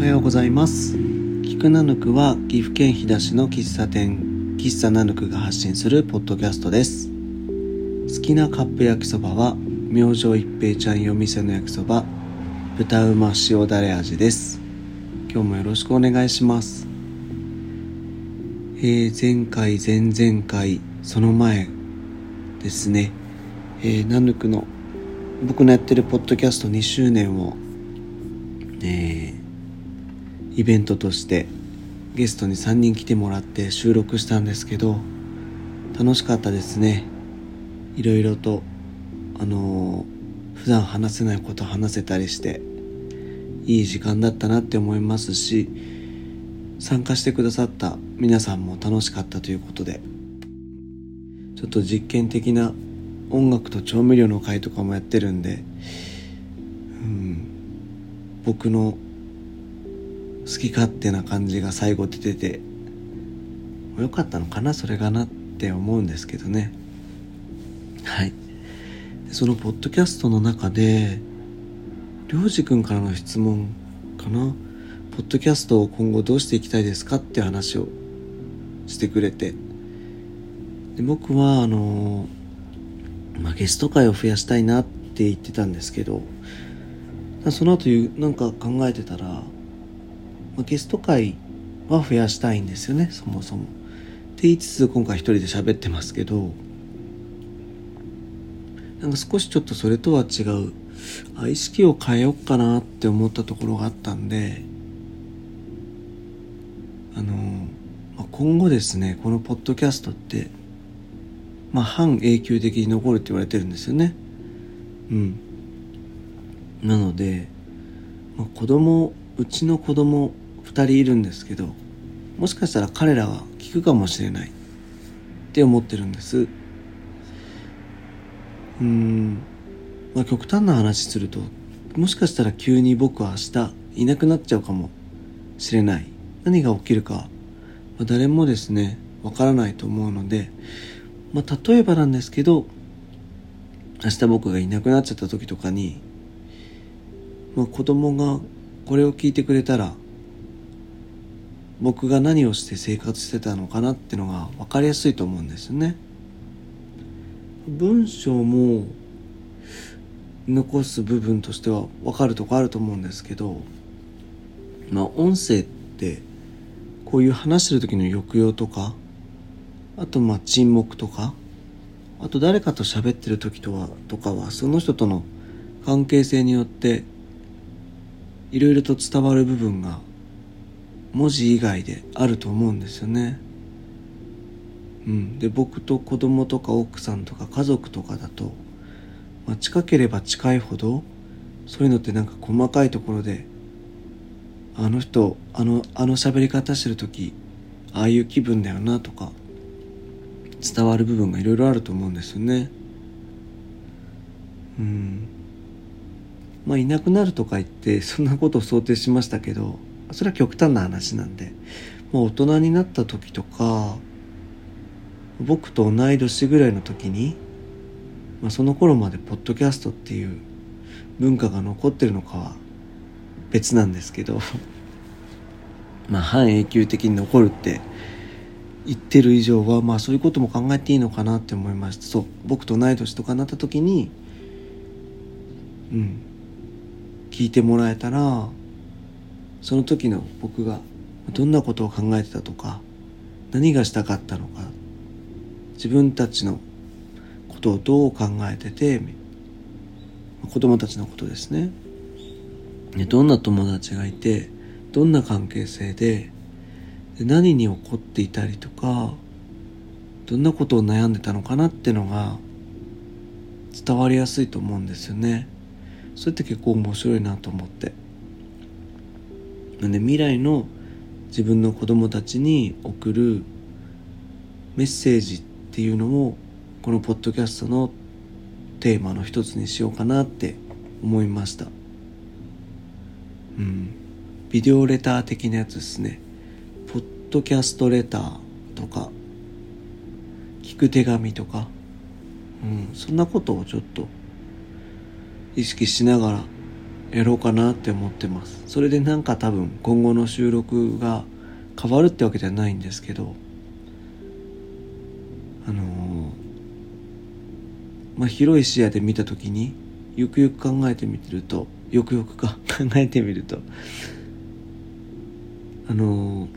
おはようございます。菊ナヌクは岐阜県飛騨市の喫茶店喫茶ナヌクが発信するポッドキャストです。好きなカップ焼きそばは明星一平ちゃん夜店の焼きそば豚うま塩だれ味です。今日もよろしくお願いします。えー、前回前々回その前ですね、えー、ナヌクの僕のやってるポッドキャスト2周年を、えー、イベントとしてゲストに3人来てもらって収録したんですけど楽しかったですね。いろいろとあのー、普段話せないこと話せたりしていい時間だったなって思いますし参加してくださった皆さんも楽しかったということでちょっと実験的な音楽と調味料の会とかもやってるんで、うん、僕の好き勝手な感じが最後出ててよかったのかなそれがなって思うんですけどね。はい。そのポッドキャストの中でりょうじくんからの質問かな？ポッドキャストを今後どうしていきたいですかって話をしてくれて。で僕はあのまあ、ゲスト会を増やしたいなって言ってたんですけどその後なんか考えてたら、ゲスト会は増やしたいんですよねそもそも。って言いつつ今回一人で喋ってますけどなんか少しちょっとそれとは違うあ意識を変えようかなって思ったところがあったんであの、まあ、今後ですねこのポッドキャストってまあ半永久的に残るって言われてるんですよねうんなので、まあ、子供うちの子供2人いるんですけどもしかしたら彼らは聞くかもしれない。って思ってるんです。うん。まあ極端な話するともしかしたら急に僕は明日いなくなっちゃうかもしれない。何が起きるか、まあ、誰もですねわからないと思うので、まあ、例えばなんですけど明日僕がいなくなっちゃった時とかに、まあ、子供がこれを聞いてくれたら僕が何をして生活してたのかなってのが分かりやすいと思うんですよね。文章も残す部分としては分かるとこあると思うんですけどまあ音声ってこういう話してる時の抑揚とかあとまあ沈黙とかあと誰かと喋ってる時とはとかはその人との関係性によっていろいろと伝わる部分が文字以外であると思うんですよね。うん、で僕と子供とか奥さんとか家族とかだと、まあ、近ければ近いほどそういうのってなんか細かいところであの人あのあの喋り方してる時ああいう気分だよなとか伝わる部分がいろいろあると思うんですよね。うん。まあいなくなるとか言ってそんなことを想定しましたけどそれは極端な話なんでもう大人になった時とか僕と同い年ぐらいの時に、まあ、その頃までポッドキャストっていう文化が残ってるのかは別なんですけど まあ半永久的に残るって言ってる以上はまあそういうことも考えていいのかなって思いました。そう僕と同い年とかなった時にうん。聞いてもらえたらその時の僕がどんなことを考えてたとか何がしたかったのか自分たちのことをどう考えてて子供たちのことですね。どんな友達がいてどんな関係性でで何に怒っていたりとかどんなことを悩んでたのかなってのが伝わりやすいと思うんですよね。それって結構面白いなと思って。なんで未来の自分の子供たちに送るメッセージっていうのをこのポッドキャストのテーマの一つにしようかなって思いました。うん。ビデオレター的なやつですね。ポッドキャストレターとか聞く手紙とか。うん。そんなことをちょっと意識しながらやろうかなって思ってます。それでなんか多分今後の収録が変わるってわけではないんですけどあのー、まあ広い視野で見た時によくよく考えてみてるとよくよくか 考えてみるとあの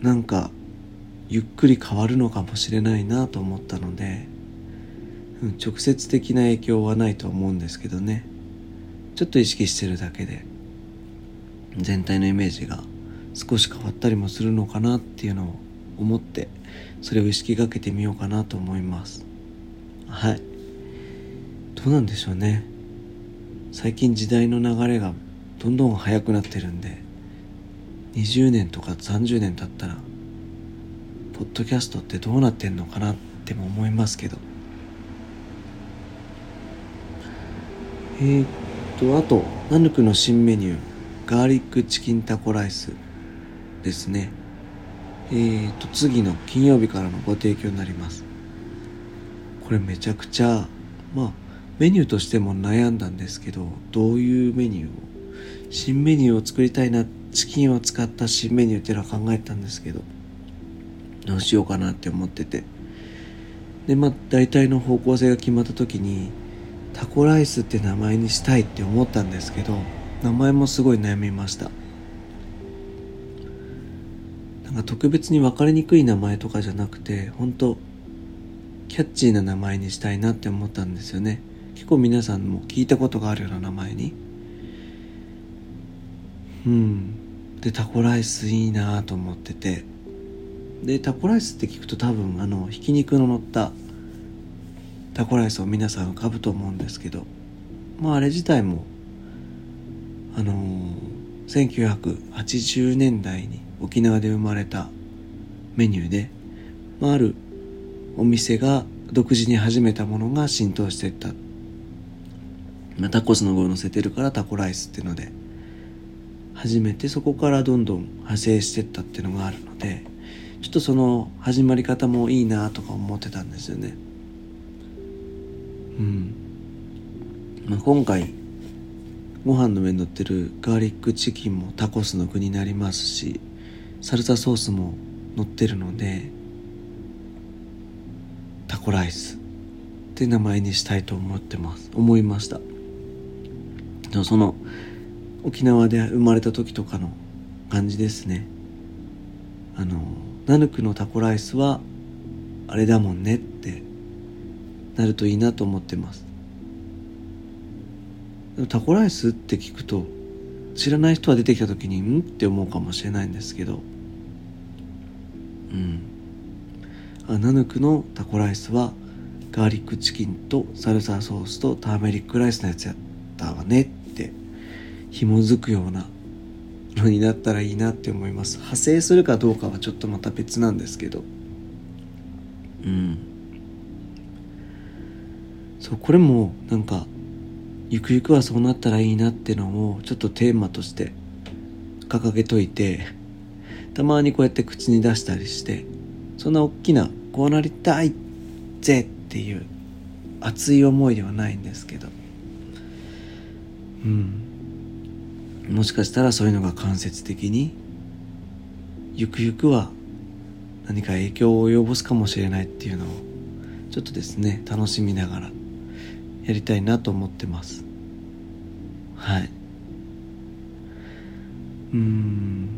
ー、なんかゆっくり変わるのかもしれないなと思ったので直接的な影響はないと思うんですけどね。ちょっと意識してるだけで全体のイメージが少し変わったりもするのかなっていうのを思ってそれを意識がけてみようかなと思います。はい。どうなんでしょうね。最近時代の流れがどんどん速くなってるんで20年とか30年経ったらポッドキャストってどうなってんのかなっても思いますけど。えー、っとあとナヌクの新メニューガーリックチキンタコライスですね。えー、っと次の金曜日からのご提供になります。これめちゃくちゃまあメニューとしても悩んだんですけどどういうメニューを新メニューを作りたいなチキンを使った新メニューっていうのは考えたんですけどどうしようかなって思ってて。でまあ大体の方向性が決まった時にタコライスって名前にしたいって思ったんですけど名前もすごい悩みました。なんか特別に分かりにくい名前とかじゃなくて本当キャッチーな名前にしたいなって思ったんですよね。結構皆さんも聞いたことがあるような名前に。うん。でタコライスいいなと思ってて。でタコライスって聞くと多分あのひき肉の乗ったタコライスを皆さん浮かぶと思うんですけど。まああれ自体もあのー、1980年代に沖縄で生まれたメニューで、まあ、あるお店が独自に始めたものが浸透していった、まあ、タコスの具を乗せてるからタコライスっていうので始めてそこからどんどん派生していったっていうのがあるのでちょっとその始まり方もいいなとか思ってたんですよね。うん、まあ、今回ご飯の上に乗ってるガーリックチキンもタコスの具になりますしサルサソースも乗ってるのでタコライスって名前にしたいと思ってます。思いました。その沖縄で生まれた時とかの感じですね。あのナヌクのタコライスはあれだもんねなるといいなと思ってます。タコライスって聞くと知らない人が出てきた時にんって思うかもしれないんですけど。うん。あナヌクのタコライスはガーリックチキンとサルサソースとターメリックライスのやつやったわねって紐づくようなのになったらいいなって思います。派生するかどうかはちょっとまた別なんですけど。うん。そうこれもなんかゆくゆくはそうなったらいいなってのをちょっとテーマとして掲げといて たまにこうやって口に出したりしてそんな大きなこうなりたいぜっていう熱い思いではないんですけど。うん。もしかしたらそういうのが間接的にゆくゆくは何か影響を及ぼすかもしれないっていうのをちょっとですね楽しみながら。やりたいなと思ってます。はい。うん。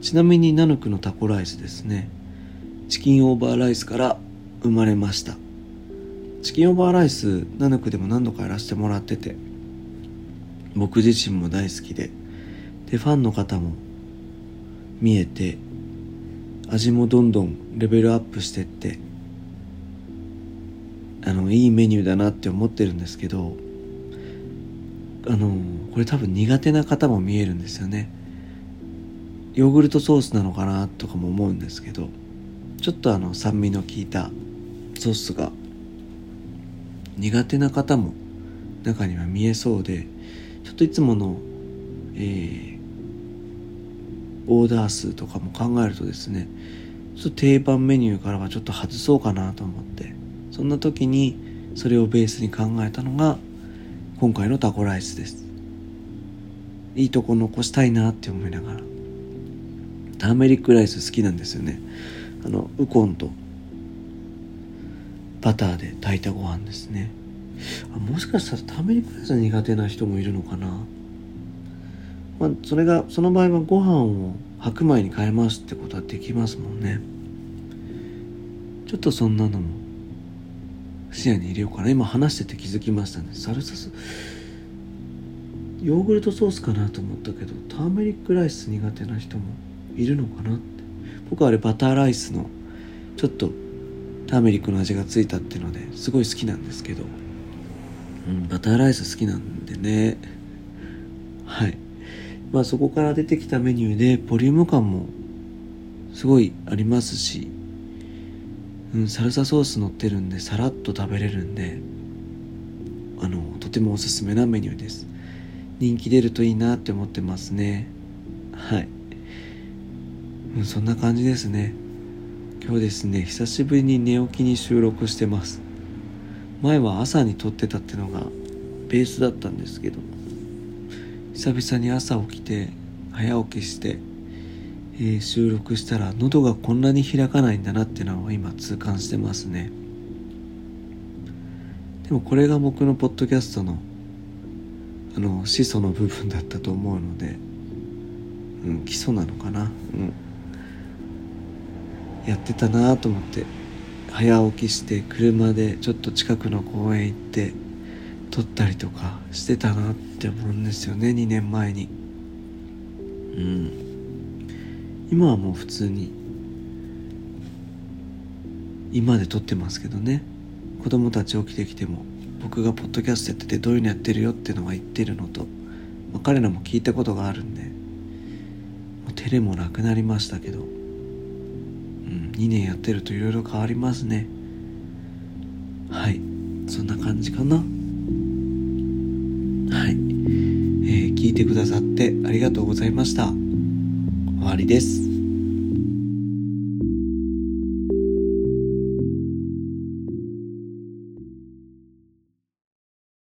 ちなみにナヌクのタコライスですね。チキンオーバーライスから生まれました。チキンオーバーライスナヌクでも何度かやらせてもらってて僕自身も大好きででファンの方も見えて味もどんどんレベルアップしてってあのいいメニューだなって思ってるんですけどあのこれ多分苦手な方も見えるんですよね。ヨーグルトソースなのかなとかも思うんですけどちょっとあの酸味の効いたソースが苦手な方も中には見えそうでちょっといつもの、えー、オーダー数とかも考えるとですねちょっと定番メニューからはちょっと外そうかなと思って。そんな時にそれをベースに考えたのが今回のタコライスです。いいとこ残したいなって思いながら。ターメリックライス好きなんですよね。あのウコンとバターで炊いたご飯ですね。あもしかしたらターメリックライス苦手な人もいるのかな。まあそれがその場合はご飯を白米に変えますってことはできますもんね。ちょっとそんなのも視野に入れようかな。今話してて気づきましたね。サルサス。ヨーグルトソースかなと思ったけどターメリックライス苦手な人もいるのかなって。僕はあれバターライスのちょっとターメリックの味がついたっていうのですごい好きなんですけど、うん、バターライス好きなんでね。はい。まあそこから出てきたメニューでボリューム感もすごいありますし、うん、サルサソース乗ってるんでさらっと食べれるんであのとてもおすすめなメニューです。人気出るといいなって思ってますね。はい、うん、そんな感じですね。今日ですね久しぶりに寝起きに収録してます。前は朝に撮ってたってのがベースだったんですけど久々に朝起きて早起きして、えー、収録したら喉がこんなに開かないんだなってのを今痛感してますね。でもこれが僕のポッドキャストのあの始祖の部分だったと思うので、うん、基礎なのかな、うん、やってたなと思って早起きして車でちょっと近くの公園行って撮ったりとかしてたなって思うんですよね2年前に。うん。今はもう普通に今で撮ってますけどね。子供たち起きてきても僕がポッドキャストやっててどういうのやってるよっていうのは言ってるのと、まあ、彼らも聞いたことがあるんでもう照れもなくなりましたけど、うん、2年やってるといろいろ変わりますね。はいそんな感じかな。はい、えー、聞いてくださってありがとうございました。終わりです。